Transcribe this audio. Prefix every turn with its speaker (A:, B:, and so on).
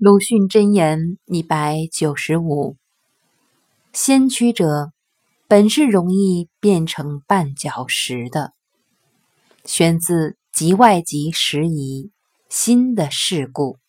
A: 鲁迅箴言一百九十五：先驱者本是容易变成绊脚石的。选自《集外集拾遗》新的事故。